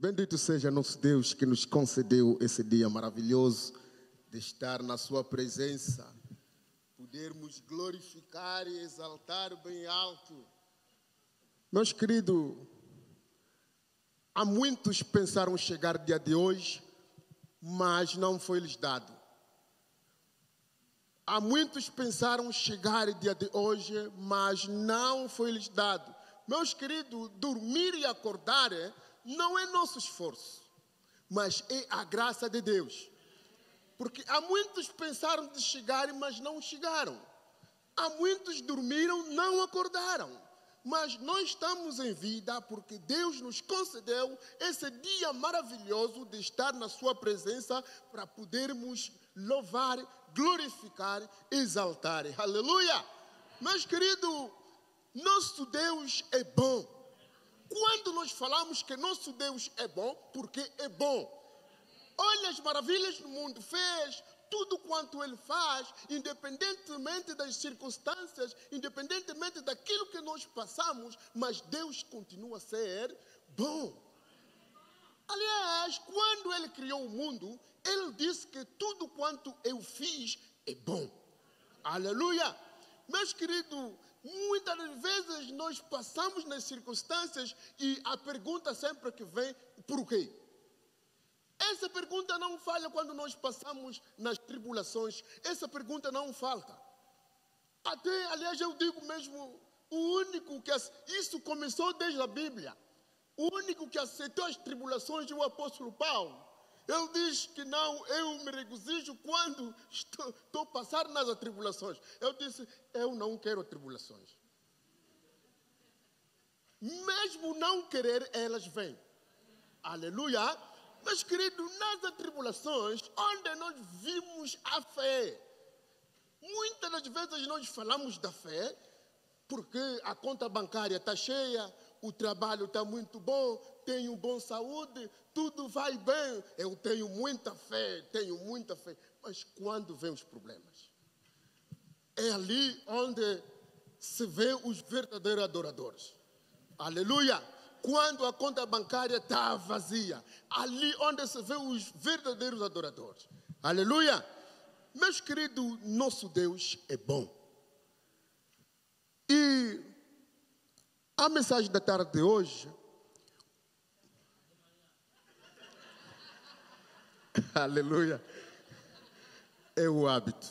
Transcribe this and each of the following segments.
Bendito seja nosso Deus que nos concedeu esse dia maravilhoso de estar na Sua presença, podermos glorificar e exaltar bem alto. Meus queridos, há muitos pensaram chegar dia de hoje, mas não foi lhes dado. Há muitos pensaram chegar dia de hoje, mas não foi lhes dado. Meus queridos, dormir e acordar não é nosso esforço, mas é a graça de Deus. Porque há muitos pensaram de chegar, mas não chegaram. Há muitos dormiram, não acordaram. Mas nós estamos em vida porque Deus nos concedeu esse dia maravilhoso de estar na Sua presença para podermos louvar, glorificar, exaltar. Aleluia! Meus queridos, nosso Deus é bom. Quando nós falamos que nosso Deus é bom, porque é bom. Olha as maravilhas que o mundo fez, tudo quanto ele faz, independentemente das circunstâncias, independentemente daquilo que nós passamos, mas Deus continua a ser bom. Aliás, quando ele criou o mundo, ele disse que tudo quanto eu fiz é bom. Aleluia! Meus queridos, muitas vezes nós passamos nas circunstâncias e a pergunta sempre que vem, por quê? Essa pergunta não falha quando nós passamos nas tribulações. Essa pergunta não falta. Até, aliás, eu digo mesmo, o único que isso começou desde a Bíblia. O único que aceitou as tribulações é o apóstolo Paulo. Ele diz que não, eu me regozijo quando estou, estou passar nas tribulações. Eu disse, eu não quero tribulações. Mesmo não querer, elas vêm. Aleluia. Meus queridos, nas atribulações, onde nós vimos a fé. Muitas das vezes nós falamos da fé, porque a conta bancária está cheia, o trabalho está muito bom, tenho boa saúde, tudo vai bem. Eu tenho muita fé, tenho muita fé. Mas quando vem os problemas? É ali onde se vê os verdadeiros adoradores. Aleluia! quando a conta bancária está vazia. Ali onde se vê os verdadeiros adoradores. Aleluia! Meus queridos, nosso Deus é bom. E a mensagem da tarde de hoje. Aleluia! É o hábito.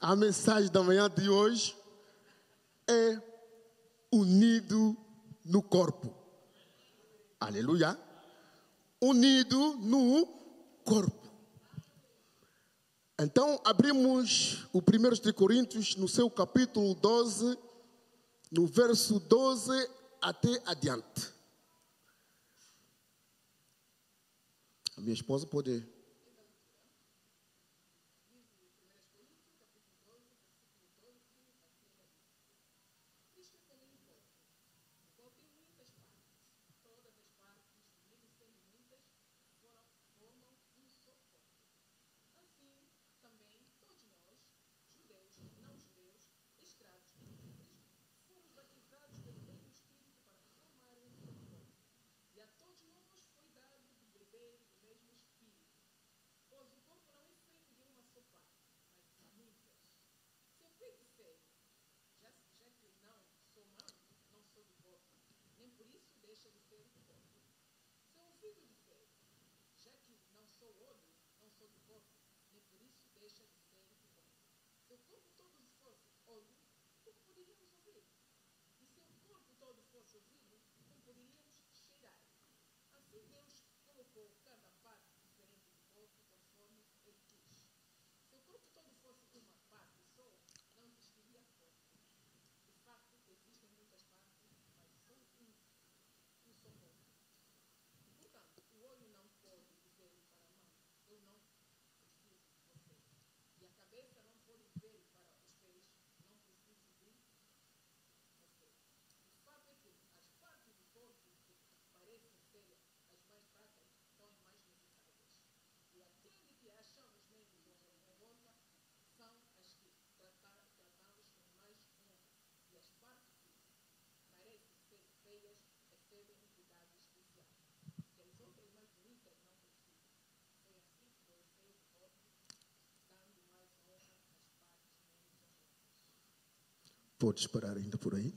A mensagem da manhã de hoje é unido no corpo. Aleluia. Unido no corpo. Então, abrimos o 1 de Coríntios no seu capítulo 12, no verso 12 até adiante. A minha esposa se o corpo todo fosse ouro, como poderíamos ouvir? E se o corpo todo fosse ouvido, como poderíamos cheirar? Assim Deus colocou cada um? Pode Podes parar ainda por aí.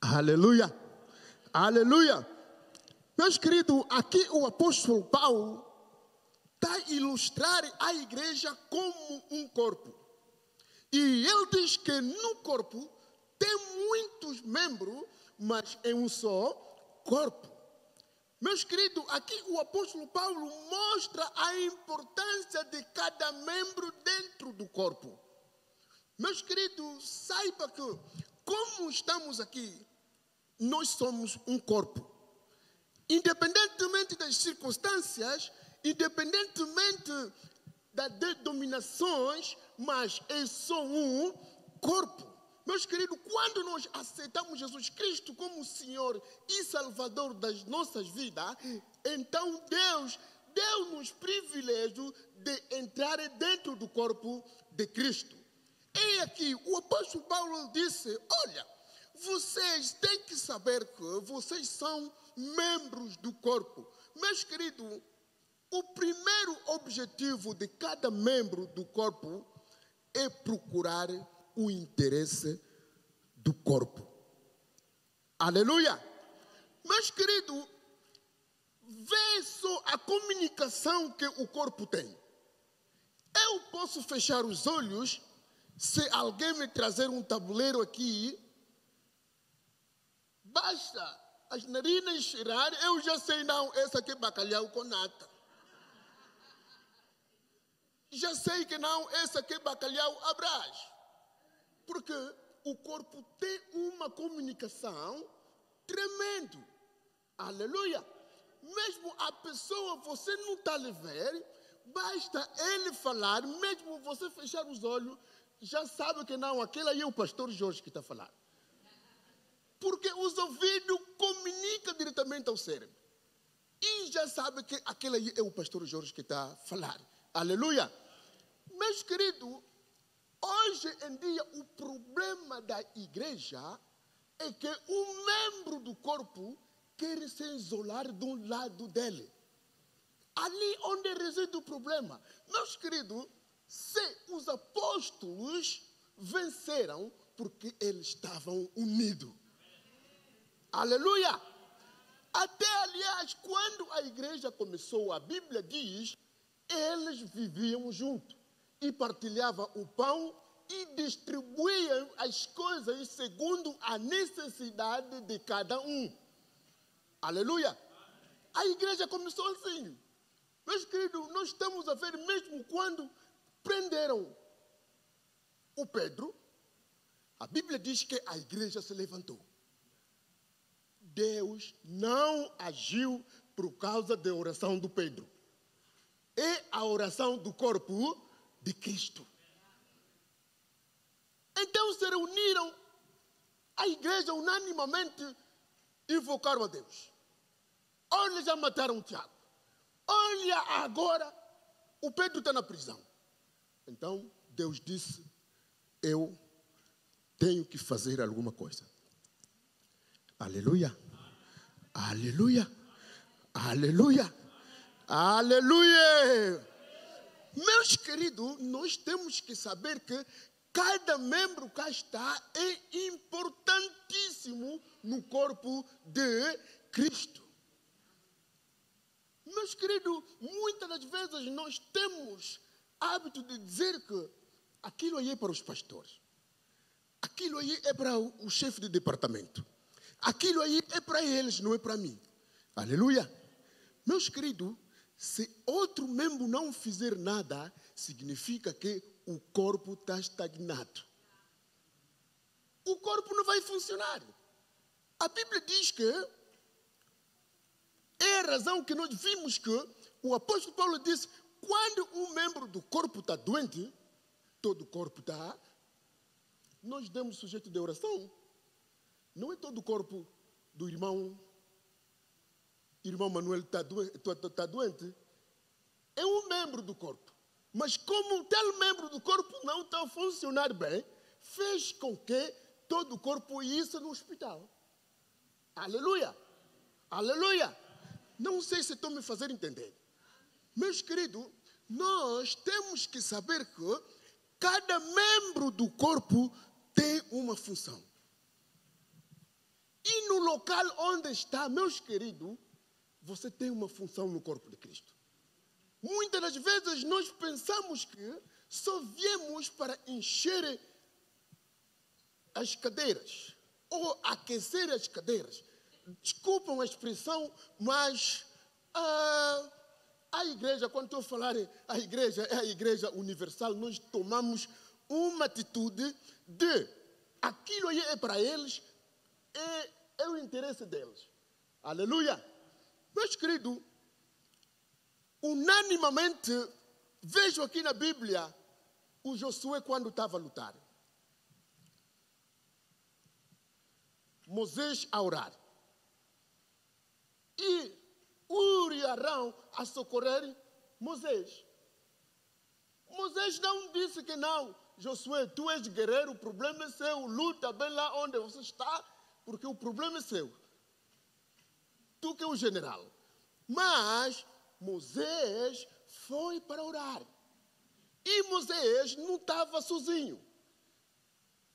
Aleluia! Aleluia! Meus queridos, aqui o apóstolo Paulo está a ilustrar a igreja como um corpo. E ele diz que no corpo tem muitos membros, mas é um só corpo. Meus queridos, aqui o apóstolo Paulo mostra a importância de cada membro dentro do corpo. Meus queridos, saiba que, como estamos aqui, nós somos um corpo. Independentemente das circunstâncias, independentemente das denominações, mas é só um corpo. Meus queridos, quando nós aceitamos Jesus Cristo como Senhor e Salvador das nossas vidas, então Deus deu-nos privilégio de entrar dentro do corpo de Cristo. E aqui o apóstolo Paulo disse: Olha, vocês têm que saber que vocês são membros do corpo. Meus queridos, o primeiro objetivo de cada membro do corpo é procurar o interesse do corpo. Aleluia! Meus queridos, vê só a comunicação que o corpo tem. Eu posso fechar os olhos se alguém me trazer um tabuleiro aqui, basta as narinas cheirar, eu já sei, não, esse aqui é bacalhau com nata. Já sei que não, esse aqui é bacalhau abraço. Porque o corpo tem uma comunicação tremendo. Aleluia. Mesmo a pessoa, você não está a ver, basta ele falar, mesmo você fechar os olhos, já sabe que não, aquele aí é o pastor Jorge que está falar. Porque os ouvidos comunicam diretamente ao cérebro. E já sabe que aquele aí é o pastor Jorge que está falar. Aleluia. Meus queridos, Hoje em dia, o problema da igreja é que um membro do corpo quer se isolar de um lado dele. Ali onde reside o problema. Meus queridos, se os apóstolos venceram porque eles estavam unidos. Aleluia! Até, aliás, quando a igreja começou, a Bíblia diz, eles viviam juntos e partilhava o pão e distribuía as coisas segundo a necessidade de cada um. Aleluia! A igreja começou assim. Meus queridos, nós estamos a ver mesmo quando prenderam o Pedro, a Bíblia diz que a igreja se levantou. Deus não agiu por causa da oração do Pedro. É a oração do corpo de Cristo. Então se reuniram, a igreja unanimamente invocaram a Deus. Olha, já mataram o Tiago. Olha, agora o Pedro está na prisão. Então Deus disse: Eu tenho que fazer alguma coisa. Aleluia. Aleluia. Aleluia. Aleluia. Meus queridos, nós temos que saber que cada membro cá está é importantíssimo no corpo de Cristo. Meus queridos, muitas das vezes nós temos hábito de dizer que aquilo aí é para os pastores, aquilo aí é para o chefe de departamento, aquilo aí é para eles, não é para mim. Aleluia. Meus queridos, se outro membro não fizer nada, significa que o corpo está estagnado. O corpo não vai funcionar. A Bíblia diz que é a razão que nós vimos que o apóstolo Paulo disse: quando um membro do corpo está doente, todo o corpo está. Nós demos sujeito de oração. Não é todo o corpo do irmão irmão Manuel está doente, tá doente, é um membro do corpo. Mas como tal membro do corpo não está a funcionar bem, fez com que todo o corpo ia no hospital. Aleluia! Aleluia! Não sei se estou me fazendo entender. Meus queridos, nós temos que saber que cada membro do corpo tem uma função. E no local onde está, meus queridos, você tem uma função no corpo de Cristo. Muitas das vezes nós pensamos que só viemos para encher as cadeiras ou aquecer as cadeiras. Desculpam a expressão, mas ah, a igreja, quando a falar a igreja, é a igreja universal, nós tomamos uma atitude de aquilo aí é para eles, é, é o interesse deles. Aleluia! Meus queridos, unanimamente, vejo aqui na Bíblia o Josué quando estava a lutar. Moisés a orar. E E a socorrer Moisés. Moisés não disse que não. Josué, tu és guerreiro, o problema é seu. Luta bem lá onde você está, porque o problema é seu. Tu que é o general. Mas Moisés foi para orar. E Moisés não estava sozinho.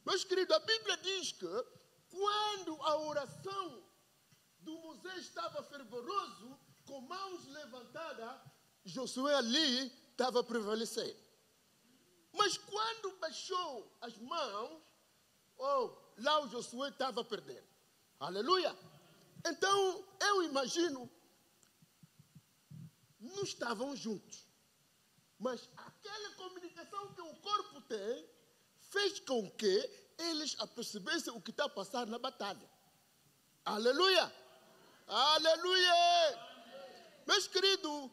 Meus queridos, a Bíblia diz que quando a oração do Moisés estava fervoroso, com mãos levantadas, Josué ali estava prevalecendo. Mas quando baixou as mãos, oh, lá o Josué estava perdendo. Aleluia! Então, eu imagino, não estavam juntos. Mas aquela comunicação que o corpo tem fez com que eles apercebessem o que está a passar na batalha. Aleluia! Aleluia! Meus queridos,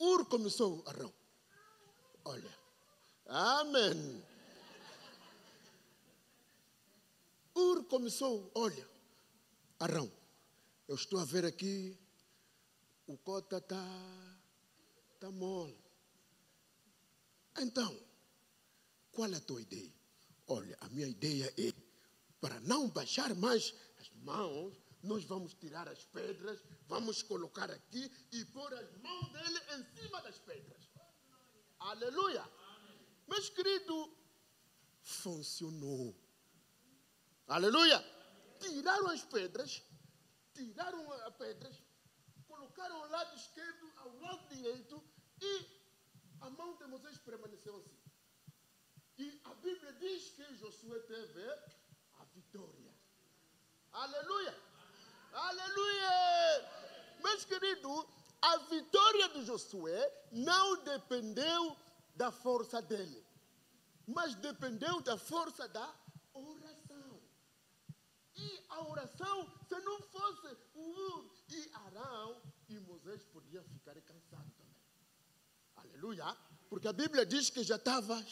Ur começou Arão. Olha, amém. Ur começou, olha, Arão, eu estou a ver aqui, o cota está tá mole. Então, qual é a tua ideia? Olha, a minha ideia é, para não baixar mais as mãos, nós vamos tirar as pedras, vamos colocar aqui e pôr as mãos dele em cima das pedras. Aleluia! Amém. Meus queridos, funcionou. Aleluia! Tiraram as pedras, tiraram as pedras, colocaram ao lado esquerdo, ao lado direito e a mão de Moisés permaneceu assim. E a Bíblia diz que Josué teve a vitória. Aleluia! Aleluia! Meus queridos, a vitória de Josué não dependeu da força dele, mas dependeu da força da oração. E a oração, se não fosse Ur e Arão, e Moisés podia ficar cansado também. Aleluia! Porque a Bíblia diz que já estava,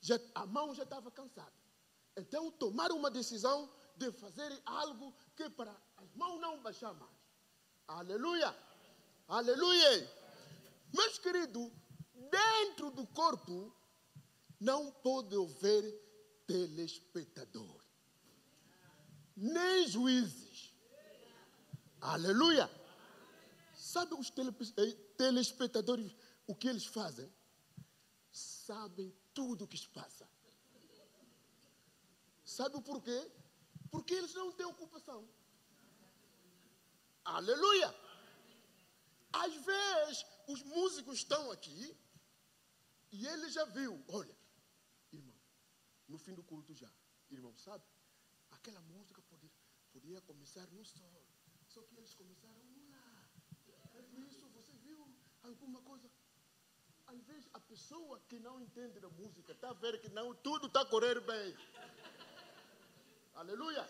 já, a mão já estava cansada. Então tomaram uma decisão de fazer algo que para as mãos não baixar mais. Aleluia! Aleluia! Meus queridos, dentro do corpo não pode haver telespectador, nem juízes. Aleluia! Sabe os eh, telespectadores o que eles fazem? Sabem tudo o que se passa. Sabe por quê? Porque eles não têm ocupação. Aleluia! Às vezes, os músicos estão aqui e ele já viu. Olha, irmão, no fim do culto já. Irmão, sabe? Aquela música podia, podia começar no sol. Só que eles começaram lá. É por isso, você viu alguma coisa? Às vezes, a pessoa que não entende da música está a ver que não, tudo está a correr bem. Aleluia.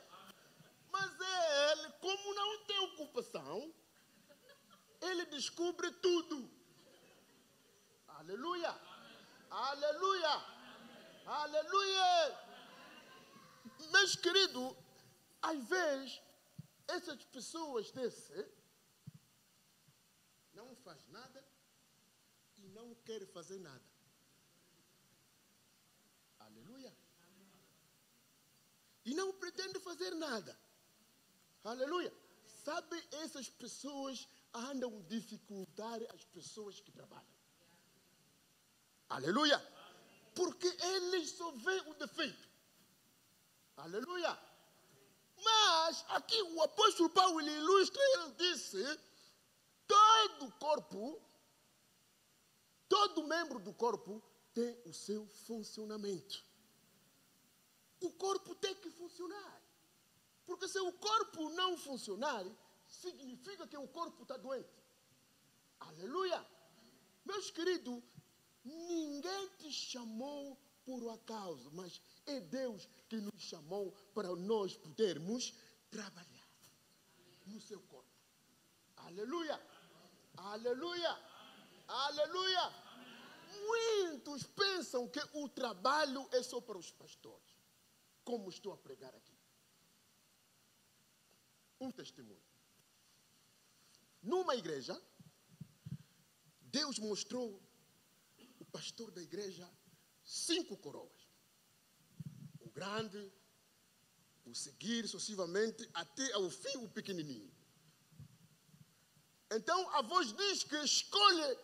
Mas ele, como não tem ocupação, ele descobre tudo. Aleluia. Aleluia. Aleluia. Meus queridos, às vezes, essas pessoas desse não faz nada e não quer fazer nada. Aleluia e não pretende fazer nada. Aleluia. Sabe, essas pessoas andam dificultar as pessoas que trabalham. Aleluia. Porque eles só veem o defeito. Aleluia. Mas aqui o apóstolo Paulo ilustra, ele disse: todo corpo, todo membro do corpo tem o seu funcionamento. O corpo tem que funcionar. Porque se o corpo não funcionar, significa que o corpo está doente. Aleluia! Meus queridos, ninguém te chamou por acaso, mas é Deus que nos chamou para nós podermos trabalhar no seu corpo. Aleluia! Aleluia! Aleluia! Muitos pensam que o trabalho é só para os pastores, como estou a pregar aqui. Um testemunho. Numa igreja, Deus mostrou o pastor da igreja cinco coroas. O grande, o seguir sucessivamente até ao fim o pequenininho. Então a voz diz que escolhe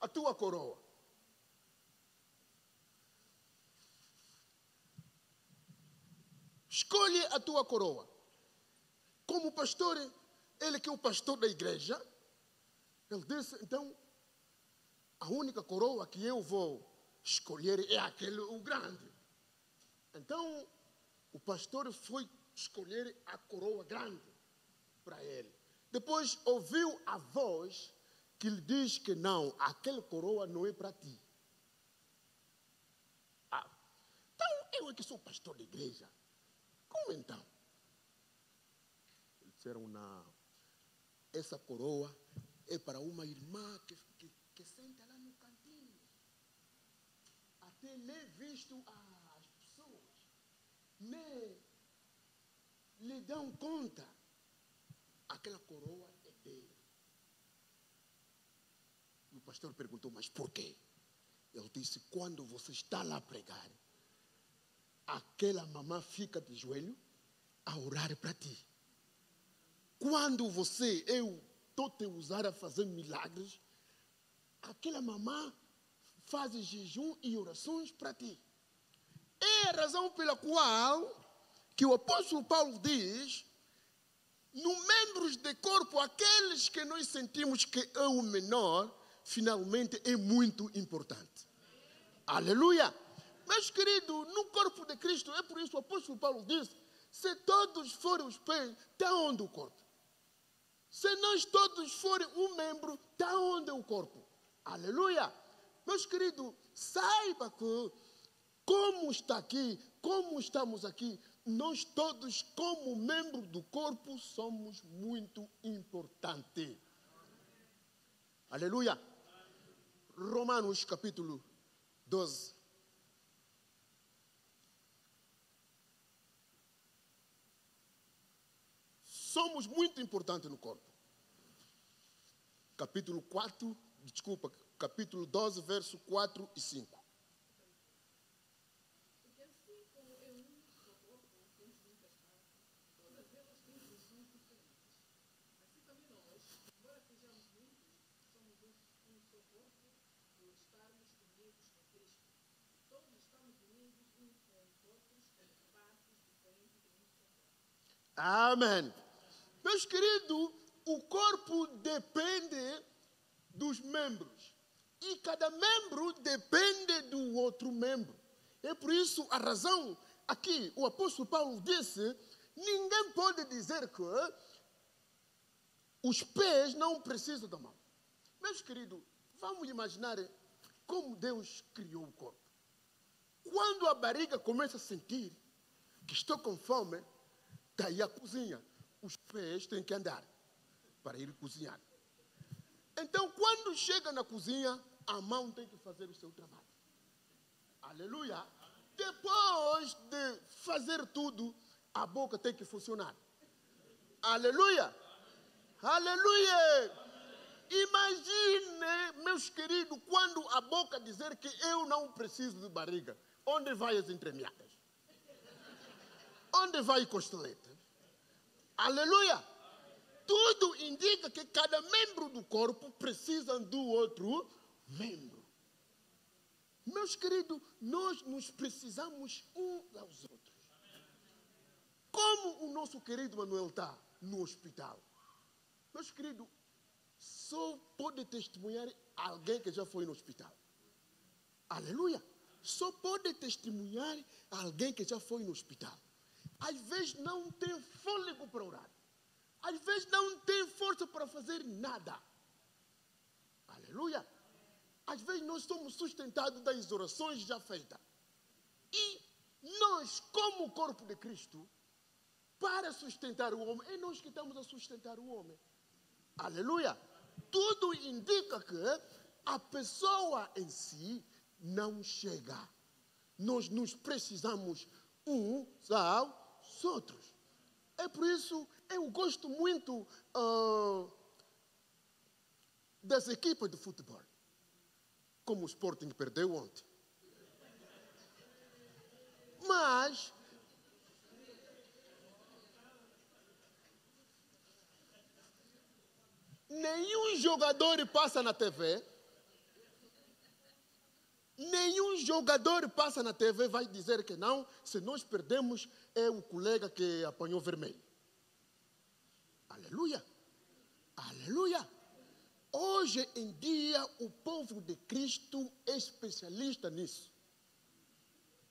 a tua coroa. Escolhe a tua coroa. Como pastor, ele que é o pastor da igreja, ele disse, então, a única coroa que eu vou escolher é aquele, o grande. Então, o pastor foi escolher a coroa grande para ele. Depois ouviu a voz que lhe diz que não, aquela coroa não é para ti. Ah, então, eu é que sou pastor da igreja. Como então? Eles disseram, não. Essa coroa é para uma irmã que, que, que senta lá no cantinho. Até nem visto as pessoas. Nem lhe dão conta. Aquela coroa é dele. E o pastor perguntou, mas por quê? Ele disse, quando você está lá pregar, aquela mamã fica de joelho a orar para ti. Quando você, eu, estou te usar a fazer milagres, aquela mamã faz jejum e orações para ti. É a razão pela qual que o apóstolo Paulo diz, no membros de corpo, aqueles que nós sentimos que é o menor, finalmente é muito importante. Aleluia! Meus queridos, no corpo de Cristo, é por isso que o apóstolo Paulo diz: se todos forem os pés, está onde o corpo? Se nós todos forem um membro, está onde o corpo? Aleluia! Meus queridos, saiba que, como está aqui, como estamos aqui, nós todos, como membro do corpo, somos muito importantes. Aleluia! Romanos capítulo 12. Somos muito importantes no corpo. Capítulo 4, desculpa, capítulo 12, verso 4 e 5. Amém. Meus queridos, o corpo depende dos membros. E cada membro depende do outro membro. É por isso a razão aqui, o apóstolo Paulo disse: ninguém pode dizer que os pés não precisam da mão. Meus queridos, vamos imaginar como Deus criou o corpo. Quando a barriga começa a sentir que estou com fome, daí a cozinha os pés têm que andar para ir cozinhar. Então, quando chega na cozinha, a mão tem que fazer o seu trabalho. Aleluia. Depois de fazer tudo, a boca tem que funcionar. Aleluia. Aleluia. Imagine, meus queridos, quando a boca dizer que eu não preciso de barriga, onde vai as entremeadas? Onde vai costeleta? Aleluia! Tudo indica que cada membro do corpo precisa do outro membro. Meus queridos, nós nos precisamos uns aos outros. Como o nosso querido Manuel está no hospital? Meus queridos, só pode testemunhar alguém que já foi no hospital. Aleluia! Só pode testemunhar alguém que já foi no hospital. Às vezes não tem fôlego para orar. Às vezes não tem força para fazer nada. Aleluia! Às vezes nós somos sustentados das orações já feitas. E nós, como corpo de Cristo, para sustentar o homem, é nós que estamos a sustentar o homem. Aleluia! Tudo indica que a pessoa em si não chega. Nós nos precisamos uns aos outros. É por isso eu gosto muito uh, das equipas de futebol. Como o Sporting perdeu ontem. Mas nenhum jogador passa na TV Nenhum jogador passa na TV vai dizer que não, se nós perdemos, é o colega que apanhou vermelho. Aleluia! Aleluia! Hoje em dia, o povo de Cristo é especialista nisso.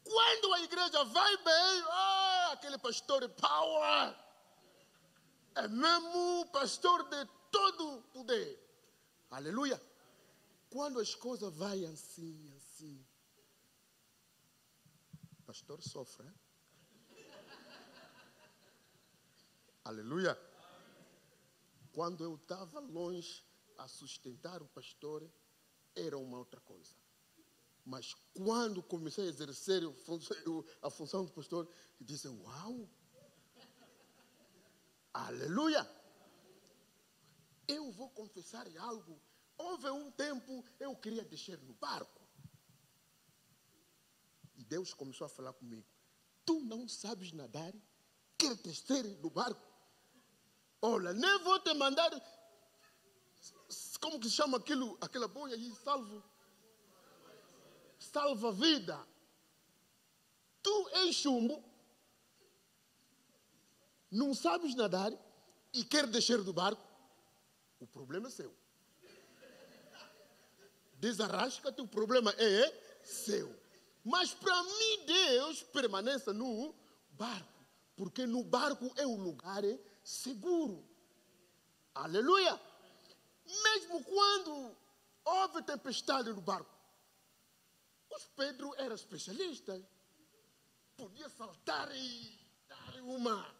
Quando a igreja vai bem, oh, aquele pastor power é mesmo pastor de todo poder. Aleluia! Quando as coisas vão assim, assim, o pastor sofre. Hein? Aleluia. Quando eu estava longe a sustentar o pastor, era uma outra coisa. Mas quando comecei a exercer a função do pastor, disse: Uau! Aleluia! Eu vou confessar algo Houve um tempo eu queria descer no barco. E Deus começou a falar comigo. Tu não sabes nadar? Quer descer no barco? Olha, nem vou te mandar. Como que se chama aquilo, aquela boia aí? Salvo. Salva vida. Tu és chumbo. Não sabes nadar e quer descer do barco? O problema é seu desarrasca-te, o problema é seu. Mas para mim, Deus permaneça no barco, porque no barco é um lugar seguro. Aleluia! Mesmo quando houve tempestade no barco, os Pedro era especialista. Podia saltar e dar uma.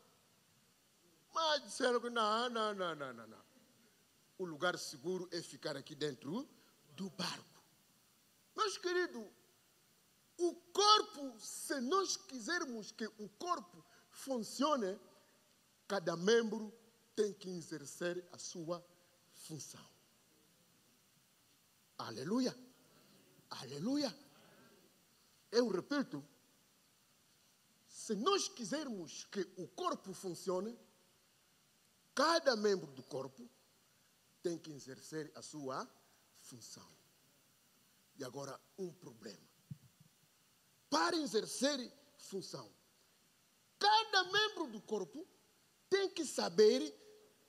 Mas disseram que não, não, não, não, não, não. O lugar seguro é ficar aqui dentro do barco. Meus queridos, o corpo, se nós quisermos que o corpo funcione, cada membro tem que exercer a sua função. Aleluia! Aleluia! Eu repito, se nós quisermos que o corpo funcione, cada membro do corpo tem que exercer a sua função. E agora, um problema. Para exercer função, cada membro do corpo tem que saber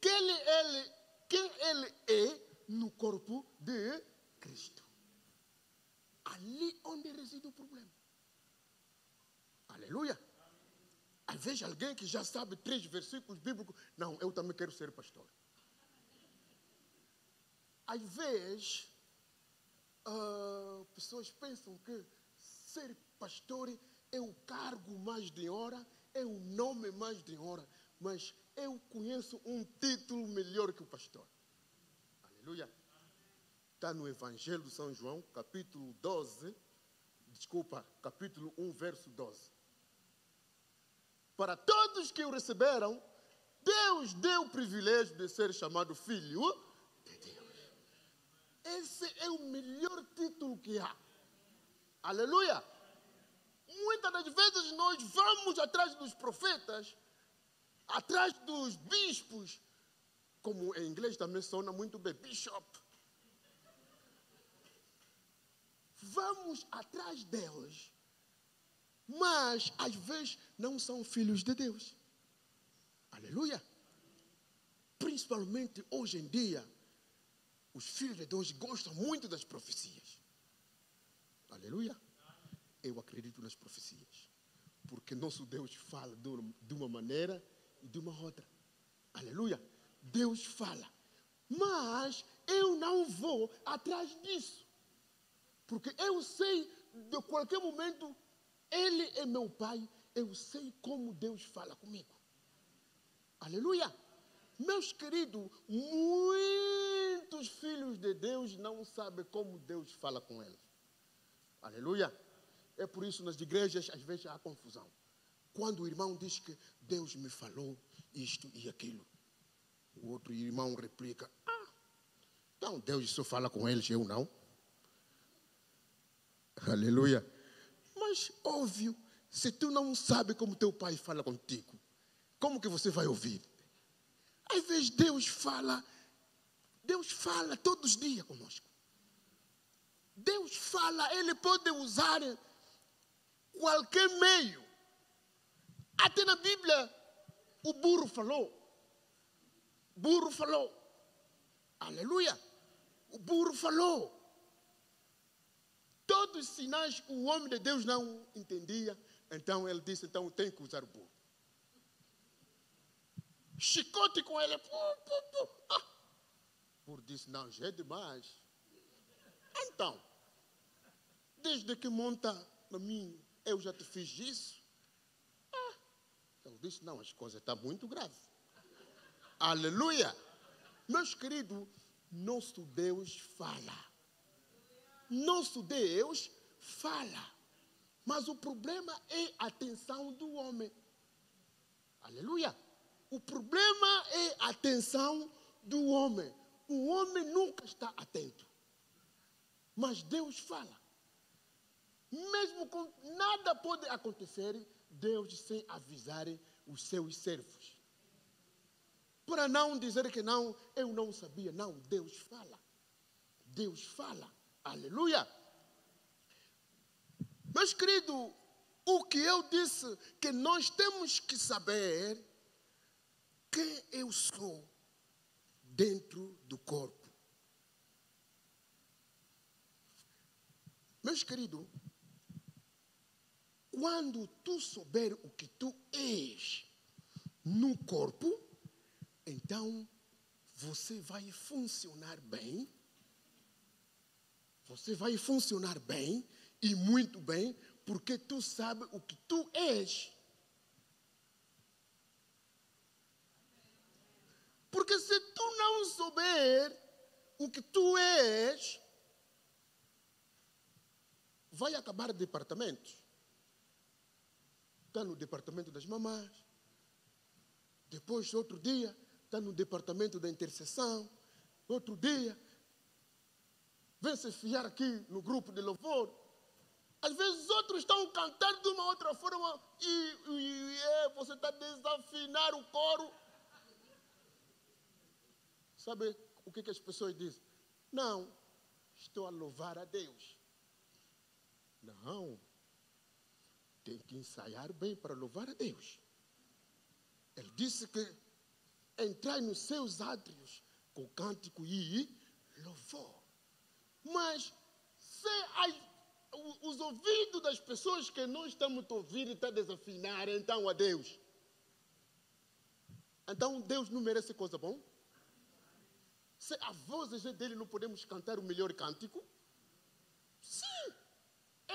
quem ele, quem ele é no corpo de Cristo. Ali onde reside o problema. Aleluia. Às vezes alguém que já sabe três versículos bíblicos, não, eu também quero ser pastor. Às vezes, uh, pessoas pensam que ser pastor é o cargo mais de hora, é o nome mais de hora, mas eu conheço um título melhor que o pastor. Aleluia. Está no Evangelho de São João, capítulo 12, desculpa, capítulo 1, verso 12. Para todos que o receberam, Deus deu o privilégio de ser chamado filho esse é o melhor título que há. Aleluia! Muitas das vezes nós vamos atrás dos profetas, atrás dos bispos, como em inglês também sona muito bem, bishop. vamos atrás delas, mas às vezes não são filhos de Deus. Aleluia. Principalmente hoje em dia, os filhos de Deus gostam muito das profecias. Aleluia. Eu acredito nas profecias. Porque nosso Deus fala de uma maneira e de uma outra. Aleluia. Deus fala. Mas eu não vou atrás disso. Porque eu sei, de qualquer momento, Ele é meu Pai. Eu sei como Deus fala comigo. Aleluia. Meus queridos, muitos filhos de Deus não sabem como Deus fala com eles. Aleluia. É por isso nas igrejas às vezes há confusão. Quando o irmão diz que Deus me falou isto e aquilo, o outro irmão replica: Ah, então Deus só fala com eles, eu não. Aleluia. Mas óbvio, se tu não sabe como teu pai fala contigo, como que você vai ouvir? Às vezes Deus fala, Deus fala todos os dias conosco. Deus fala, Ele pode usar qualquer meio. Até na Bíblia, o burro falou. Burro falou. Aleluia. O burro falou. Todos os sinais o homem de Deus não entendia. Então ele disse: então tem que usar o burro. Chicote com ele. Ah. O burro disse: não, já é demais. Então, desde que monta na mim, eu já te fiz isso. Ele disse: não, as coisas estão muito graves. Aleluia! Meus queridos, nosso Deus fala. Nosso Deus fala. Mas o problema é a atenção do homem. Aleluia! O problema é a atenção do homem. O homem nunca está atento. Mas Deus fala. Mesmo com nada pode acontecer, Deus sem avisar os seus servos. Para não dizer que não, eu não sabia. Não, Deus fala. Deus fala. Aleluia. Meus queridos, o que eu disse que nós temos que saber quem eu sou dentro do corpo. Meus queridos, quando tu souber o que tu és no corpo, então você vai funcionar bem. Você vai funcionar bem e muito bem, porque tu sabe o que tu és. Porque se tu não souber o que tu és, vai acabar departamentos está no departamento das mamás. Depois, outro dia, está no departamento da intercessão. Outro dia, vem se fiar aqui no grupo de louvor. Às vezes outros estão cantando de uma outra forma e, e, e é, você está desafinar o coro. Sabe o que, que as pessoas dizem? Não, estou a louvar a Deus. Não, tem que ensaiar bem para louvar a Deus. Ele disse que entrai nos seus átrios com cântico e louvor. Mas se as, os ouvidos das pessoas que não estamos ouvindo estão a desafinar, então a Deus. Então Deus não merece coisa bom? Se a voz dele não podemos cantar o melhor cântico?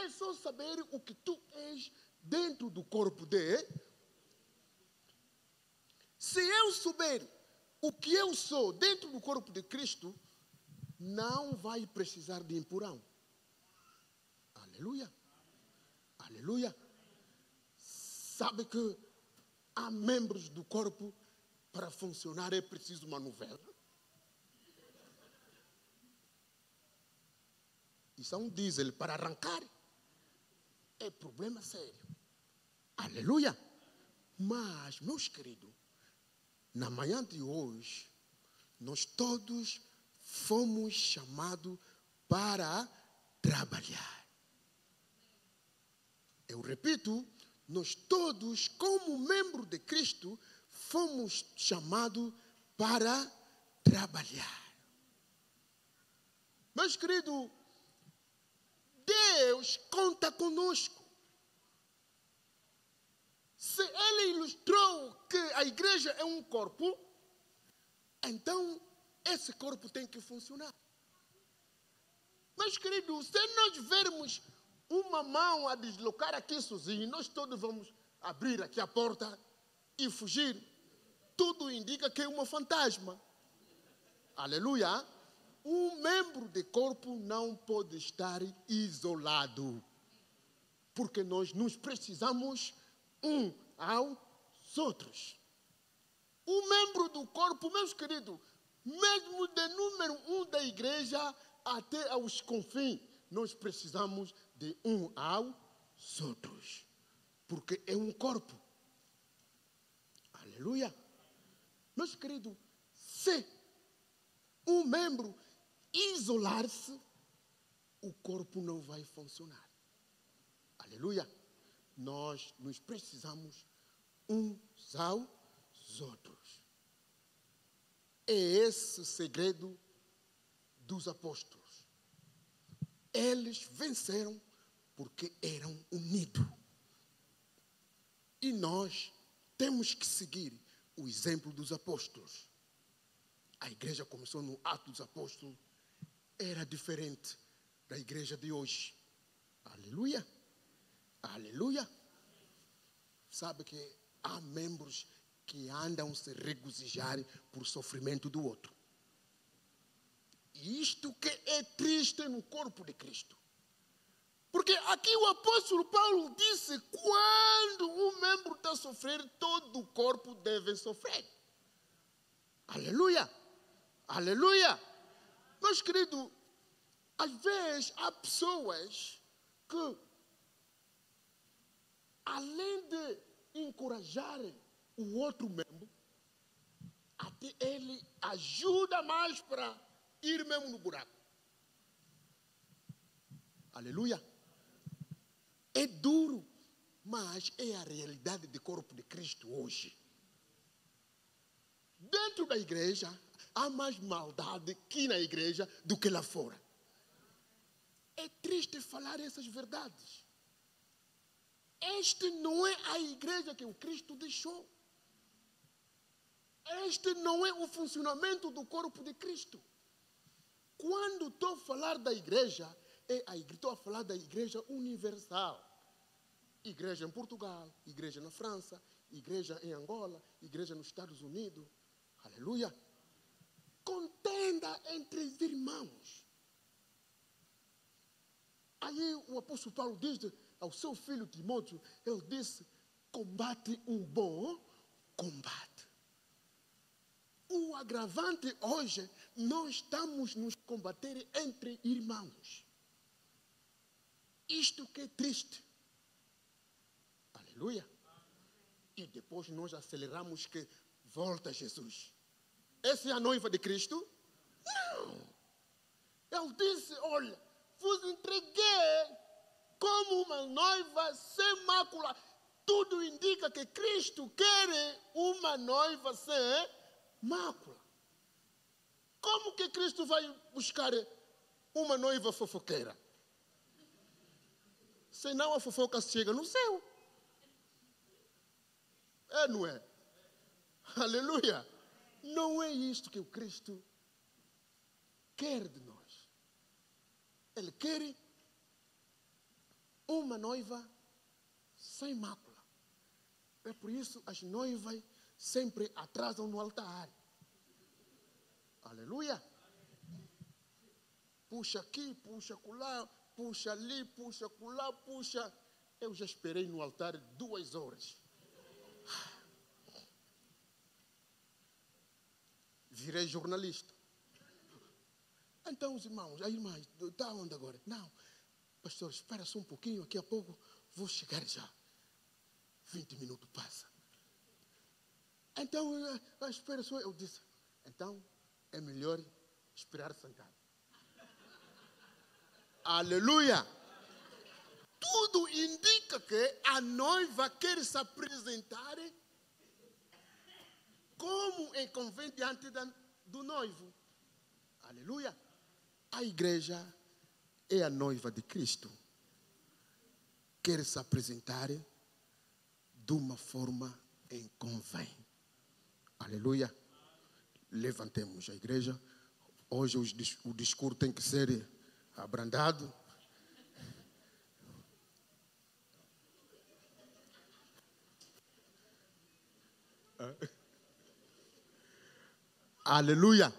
É só saber o que tu és dentro do corpo de. Se eu souber o que eu sou dentro do corpo de Cristo, não vai precisar de empurrão. Aleluia. Aleluia. Sabe que há membros do corpo para funcionar é preciso uma novela. Isso é um diesel para arrancar é problema sério. Aleluia! Mas, meus queridos, na manhã de hoje, nós todos fomos chamados para trabalhar. Eu repito, nós todos, como membro de Cristo, fomos chamados para trabalhar. Meus queridos, Deus conta conosco. Se Ele ilustrou que a igreja é um corpo, então esse corpo tem que funcionar. Meus queridos, se nós vermos uma mão a deslocar aqui sozinho, nós todos vamos abrir aqui a porta e fugir. Tudo indica que é uma fantasma. Aleluia. Um membro de corpo não pode estar isolado. Porque nós nos precisamos um aos outros. O membro do corpo, meus queridos, mesmo de número um da igreja até aos confins, nós precisamos de um aos outros. Porque é um corpo. Aleluia. Meus queridos, se um membro isolar-se, o corpo não vai funcionar. Aleluia. Nós nos precisamos uns aos outros. É esse o segredo dos apóstolos. Eles venceram porque eram unidos. E nós temos que seguir o exemplo dos apóstolos. A igreja começou no Ato dos Apóstolos, era diferente da igreja de hoje. Aleluia! Aleluia! Sabe que há membros que andam se regozijar por sofrimento do outro. Isto que é triste no corpo de Cristo. Porque aqui o apóstolo Paulo disse: quando um membro está a sofrer, todo o corpo deve sofrer. Aleluia! Aleluia! Meus queridos, às vezes há pessoas que, além de encorajarem o outro membro, até ele ajuda mais para ir mesmo no buraco. Aleluia. É duro, mas é a realidade do corpo de Cristo hoje. Dentro da igreja, há mais maldade aqui na igreja do que lá fora. É triste falar essas verdades. Este não é a igreja que o Cristo deixou. Este não é o funcionamento do corpo de Cristo. Quando estou a falar da igreja, é a, estou a falar da igreja universal. Igreja em Portugal, igreja na França, igreja em Angola, igreja nos Estados Unidos. Aleluia. Contenda entre os irmãos. Aí o apóstolo Paulo diz ao seu filho Timóteo, ele disse, combate um bom combate. O agravante hoje, nós estamos nos combater entre irmãos. Isto que é triste. Aleluia. E depois nós aceleramos que volta Jesus. Essa é a noiva de Cristo? Não. Ele disse: Olha, vos entreguei como uma noiva sem mácula. Tudo indica que Cristo quer uma noiva sem mácula. Como que Cristo vai buscar uma noiva fofoqueira? Senão a fofoca chega no céu. É, não é? Aleluia. Não é isto que o Cristo quer de nós. Ele quer uma noiva sem mácula. É por isso as noivas sempre atrasam no altar. Aleluia. Puxa aqui, puxa lá, puxa ali, puxa lá, puxa. Eu já esperei no altar duas horas. Virei jornalista. Então, os irmãos, a irmã, está onde agora? Não, pastor, espera só um pouquinho, daqui a pouco vou chegar já. 20 minutos passa. Então, espera só. Eu disse, então, é melhor esperar sentado. Aleluia! tudo indica que a noiva quer se apresentar como é da, do noivo. Aleluia. A igreja é a noiva de Cristo. Quer se apresentar de uma forma em convém. Aleluia. Levantemos a igreja. Hoje o discurso tem que ser abrandado. Aleluia.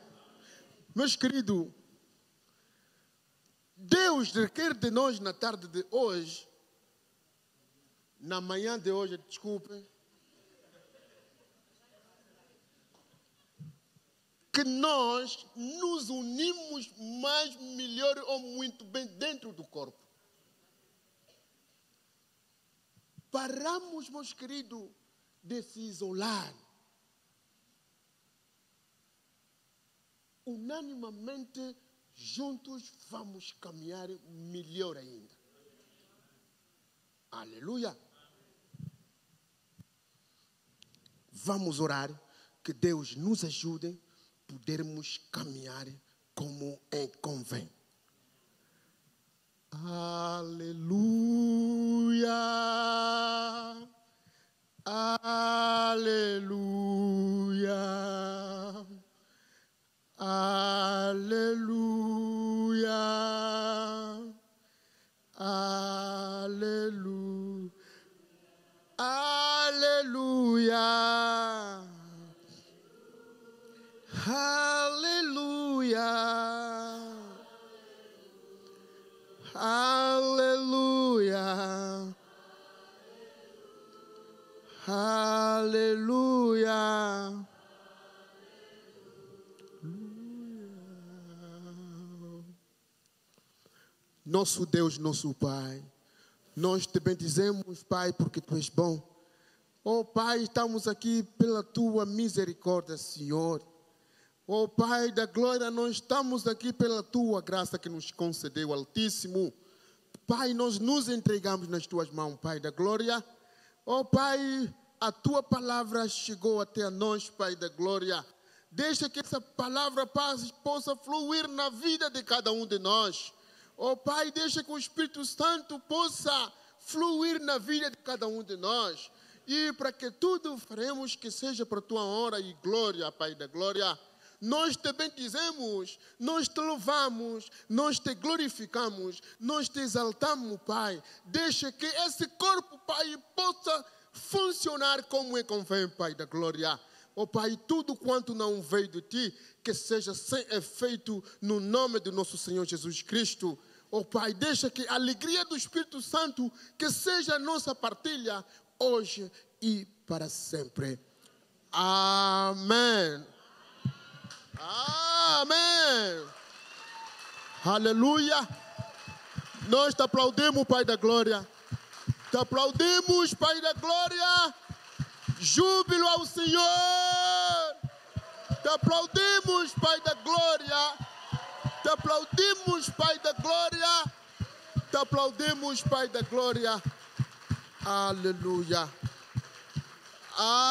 Meus queridos, Deus requer de nós na tarde de hoje, na manhã de hoje, desculpem, que nós nos unimos mais, melhor ou muito bem dentro do corpo. Paramos, meus queridos, de se isolar. Unanimamente, juntos vamos caminhar melhor ainda. Aleluia. Vamos orar, que Deus nos ajude podermos caminhar como é convém. Aleluia. Nosso Deus, nosso Pai, nós te bendizemos, Pai, porque tu és bom. Oh Pai, estamos aqui pela tua misericórdia, Senhor. Oh Pai da glória, nós estamos aqui pela tua graça que nos concedeu, Altíssimo. Pai, nós nos entregamos nas tuas mãos, Pai da glória. Oh Pai, a tua palavra chegou até nós, Pai da glória. Deixa que essa palavra possa fluir na vida de cada um de nós. Oh Pai, deixa que o Espírito Santo possa fluir na vida de cada um de nós. E para que tudo faremos que seja para a tua honra e glória, Pai da glória nós te bendizemos, nós te louvamos, nós te glorificamos, nós te exaltamos, Pai. Deixa que esse corpo, Pai, possa funcionar como é convém, Pai da glória. Oh Pai, tudo quanto não veio de ti, que seja sem efeito no nome do nosso Senhor Jesus Cristo. Oh Pai, deixa que a alegria do Espírito Santo que seja a nossa partilha hoje e para sempre. Amém. Amém. Aleluia. Nós te aplaudimos, Pai da Glória. Te aplaudimos, Pai da Glória. Júbilo ao Senhor. Te aplaudimos, Pai da Glória. Te aplaudimos, Pai da glória. Te aplaudimos, Pai da glória. Aleluia. Amém.